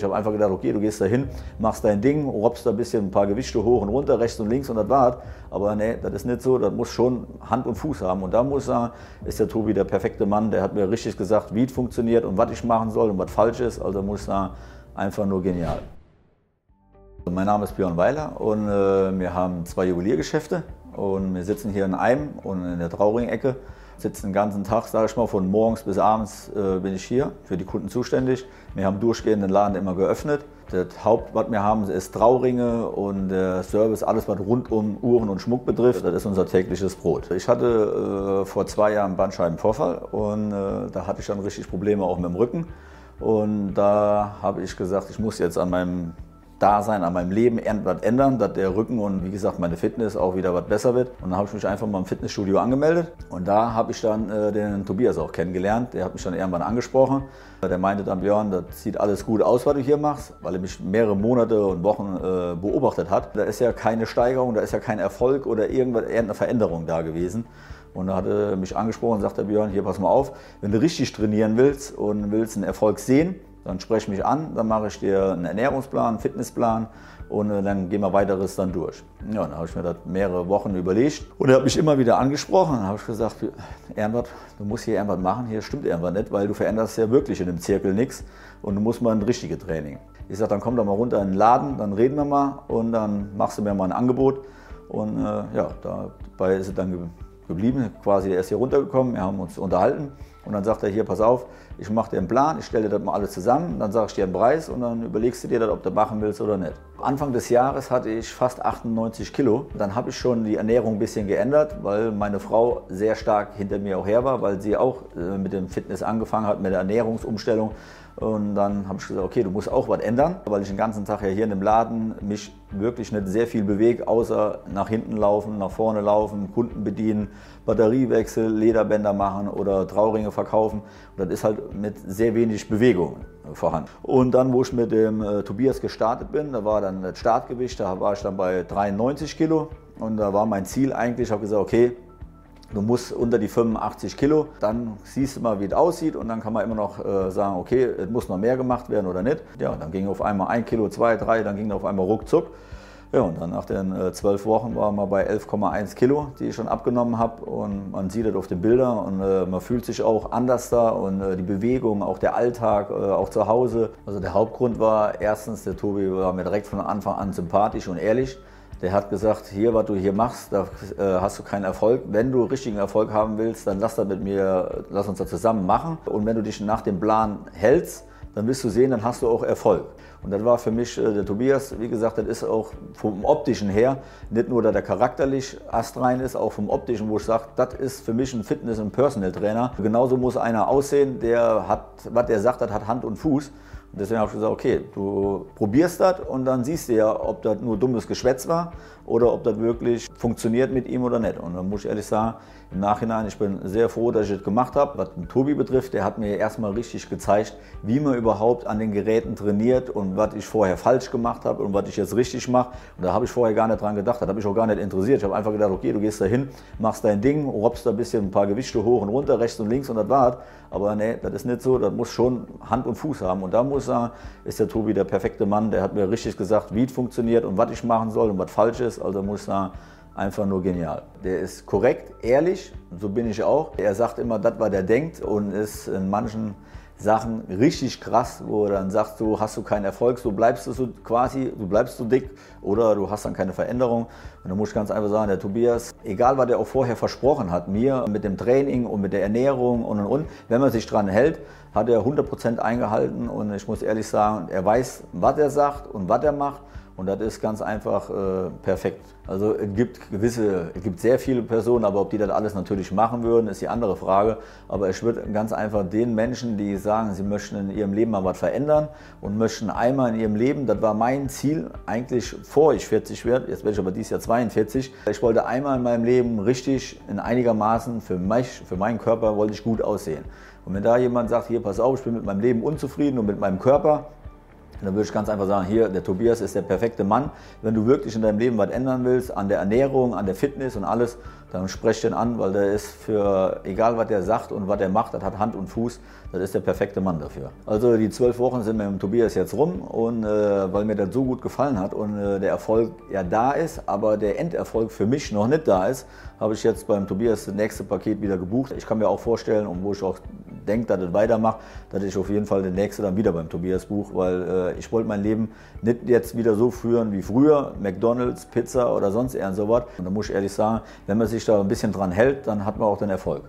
Ich habe einfach gedacht, okay, du gehst da hin, machst dein Ding, robbst da ein bisschen ein paar Gewichte hoch und runter, rechts und links und das war's. Aber nee, das ist nicht so, das muss schon Hand und Fuß haben. Und da muss er, ist der Tobi der perfekte Mann, der hat mir richtig gesagt, wie es funktioniert und was ich machen soll und was falsch ist. Also muss er einfach nur genial. Mein Name ist Björn Weiler und äh, wir haben zwei Juweliergeschäfte und wir sitzen hier in Eim und in der Trauring-Ecke. Sitzen den ganzen Tag, sage ich mal, von morgens bis abends äh, bin ich hier für die Kunden zuständig. Wir haben durchgehend den Laden immer geöffnet. Das Haupt, was wir haben, ist Trauringe und der Service, alles was rund um Uhren und Schmuck betrifft, das ist unser tägliches Brot. Ich hatte äh, vor zwei Jahren einen Bandscheibenvorfall und äh, da hatte ich dann richtig Probleme auch mit dem Rücken. Und da habe ich gesagt, ich muss jetzt an meinem Dasein, an meinem Leben irgendwas ändern, dass der Rücken und wie gesagt meine Fitness auch wieder was besser wird. Und dann habe ich mich einfach mal im Fitnessstudio angemeldet und da habe ich dann äh, den Tobias auch kennengelernt. Der hat mich dann irgendwann angesprochen. Der meinte dann, Björn, das sieht alles gut aus, was du hier machst, weil er mich mehrere Monate und Wochen äh, beobachtet hat. Da ist ja keine Steigerung, da ist ja kein Erfolg oder irgendwas, irgendeine Veränderung da gewesen. Und da hat er mich angesprochen und sagte, Björn, hier pass mal auf, wenn du richtig trainieren willst und willst einen Erfolg sehen, dann sprech mich an, dann mache ich dir einen Ernährungsplan, einen Fitnessplan und äh, dann gehen wir weiteres dann durch. Ja, dann habe ich mir das mehrere Wochen überlegt und er hat mich immer wieder angesprochen. Dann habe ich gesagt, Ernbert, du musst hier irgendwas machen, hier stimmt irgendwas nicht, weil du veränderst ja wirklich in dem Zirkel nichts und du musst mal ein richtiges Training. Ich sage, dann komm doch mal runter in den Laden, dann reden wir mal und dann machst du mir mal ein Angebot. Und äh, ja, dabei ist es dann geblieben, quasi er ist hier runtergekommen, wir haben uns unterhalten und dann sagt er hier, pass auf, ich mache dir einen Plan, ich stelle dir das mal alles zusammen, dann sage ich dir einen Preis und dann überlegst du dir das, ob du machen willst oder nicht. Anfang des Jahres hatte ich fast 98 Kilo. Dann habe ich schon die Ernährung ein bisschen geändert, weil meine Frau sehr stark hinter mir auch her war, weil sie auch äh, mit dem Fitness angefangen hat, mit der Ernährungsumstellung. Und dann habe ich gesagt, okay, du musst auch was ändern, weil ich den ganzen Tag ja hier in dem Laden mich wirklich nicht sehr viel bewege, außer nach hinten laufen, nach vorne laufen, Kunden bedienen, Batteriewechsel, Lederbänder machen oder Trauringe verkaufen. Und das ist halt mit sehr wenig Bewegung vorhanden. Und dann, wo ich mit dem äh, Tobias gestartet bin, da war dann das Startgewicht, da war ich dann bei 93 Kilo. Und da war mein Ziel eigentlich, ich habe gesagt, okay, Du musst unter die 85 Kilo, dann siehst du mal, wie es aussieht und dann kann man immer noch äh, sagen, okay, es muss noch mehr gemacht werden oder nicht. Ja, dann ging auf einmal ein Kilo, zwei, drei, dann ging auf einmal ruckzuck. Ja, und dann nach den äh, zwölf Wochen waren wir bei 11,1 Kilo, die ich schon abgenommen habe. Und man sieht das auf den Bildern und äh, man fühlt sich auch anders da und äh, die Bewegung, auch der Alltag, äh, auch zu Hause. Also der Hauptgrund war erstens, der Tobi war mir direkt von Anfang an sympathisch und ehrlich. Der hat gesagt, hier, was du hier machst, da äh, hast du keinen Erfolg. Wenn du richtigen Erfolg haben willst, dann lass das mit mir, lass uns das zusammen machen. Und wenn du dich nach dem Plan hältst, dann wirst du sehen, dann hast du auch Erfolg. Und das war für mich äh, der Tobias, wie gesagt, das ist auch vom optischen her, nicht nur, dass er charakterlich astrein ist, auch vom optischen, wo ich sage, das ist für mich ein Fitness- und Personal Trainer. Genauso muss einer aussehen, der hat, was der sagt, das hat Hand und Fuß. Deswegen habe ich gesagt, okay, du probierst das und dann siehst du ja, ob das nur dummes Geschwätz war oder ob das wirklich funktioniert mit ihm oder nicht. Und dann muss ich ehrlich sagen, im Nachhinein, ich bin sehr froh, dass ich das gemacht habe. Was den Tobi betrifft, der hat mir erstmal richtig gezeigt, wie man überhaupt an den Geräten trainiert und was ich vorher falsch gemacht habe und was ich jetzt richtig mache. Und da habe ich vorher gar nicht dran gedacht, das habe ich auch gar nicht interessiert. Ich habe einfach gedacht, okay, du gehst da hin, machst dein Ding, robbst da ein bisschen ein paar Gewichte hoch und runter, rechts und links und das war's. Aber nee, das ist nicht so, das muss schon Hand und Fuß haben. Und da muss er, ist der Tobi der perfekte Mann, der hat mir richtig gesagt, wie es funktioniert und was ich machen soll und was falsch ist. Also muss ich sagen, einfach nur genial. Der ist korrekt, ehrlich, so bin ich auch. Er sagt immer, das, was er denkt und ist in manchen Sachen richtig krass, wo er dann sagt, so hast du keinen Erfolg, so bleibst du so quasi, du bleibst so dick oder du hast dann keine Veränderung. Und dann muss ich ganz einfach sagen, der Tobias, egal was er auch vorher versprochen hat, mir mit dem Training und mit der Ernährung und und und, wenn man sich dran hält, hat er 100% eingehalten und ich muss ehrlich sagen, er weiß, was er sagt und was er macht und das ist ganz einfach äh, perfekt. Also es gibt gewisse, es gibt sehr viele Personen, aber ob die das alles natürlich machen würden, ist die andere Frage. Aber ich würde ganz einfach den Menschen, die sagen, sie möchten in ihrem Leben mal was verändern und möchten einmal in ihrem Leben, das war mein Ziel eigentlich vor ich 40 werde, jetzt werde ich aber dieses Jahr 42. Ich wollte einmal in meinem Leben richtig in einigermaßen für mich, für meinen Körper wollte ich gut aussehen. Und wenn da jemand sagt, hier pass auf, ich bin mit meinem Leben unzufrieden und mit meinem Körper, Dann würde ich ganz einfach sagen, hier, der Tobias ist der perfekte Mann. Wenn du wirklich in deinem Leben was ändern willst, an der Ernährung, an der Fitness und alles, dann sprech den an, weil der ist für, egal was der sagt und was er macht, das hat Hand und Fuß, das ist der perfekte Mann dafür. Also die zwölf Wochen sind mit dem Tobias jetzt rum und äh, weil mir das so gut gefallen hat und äh, der Erfolg ja da ist, aber der Enderfolg für mich noch nicht da ist, habe ich jetzt beim Tobias das nächste Paket wieder gebucht. Ich kann mir auch vorstellen und wo ich auch denke, dass es weitermacht, dass ich auf jeden Fall den nächste dann wieder beim Tobias buche, weil äh, ich wollte mein Leben nicht jetzt wieder so führen wie früher, McDonalds, Pizza oder sonst irgend sowas. Und da muss ich ehrlich sagen, wenn man sich da ein bisschen dran hält, dann hat man auch den Erfolg.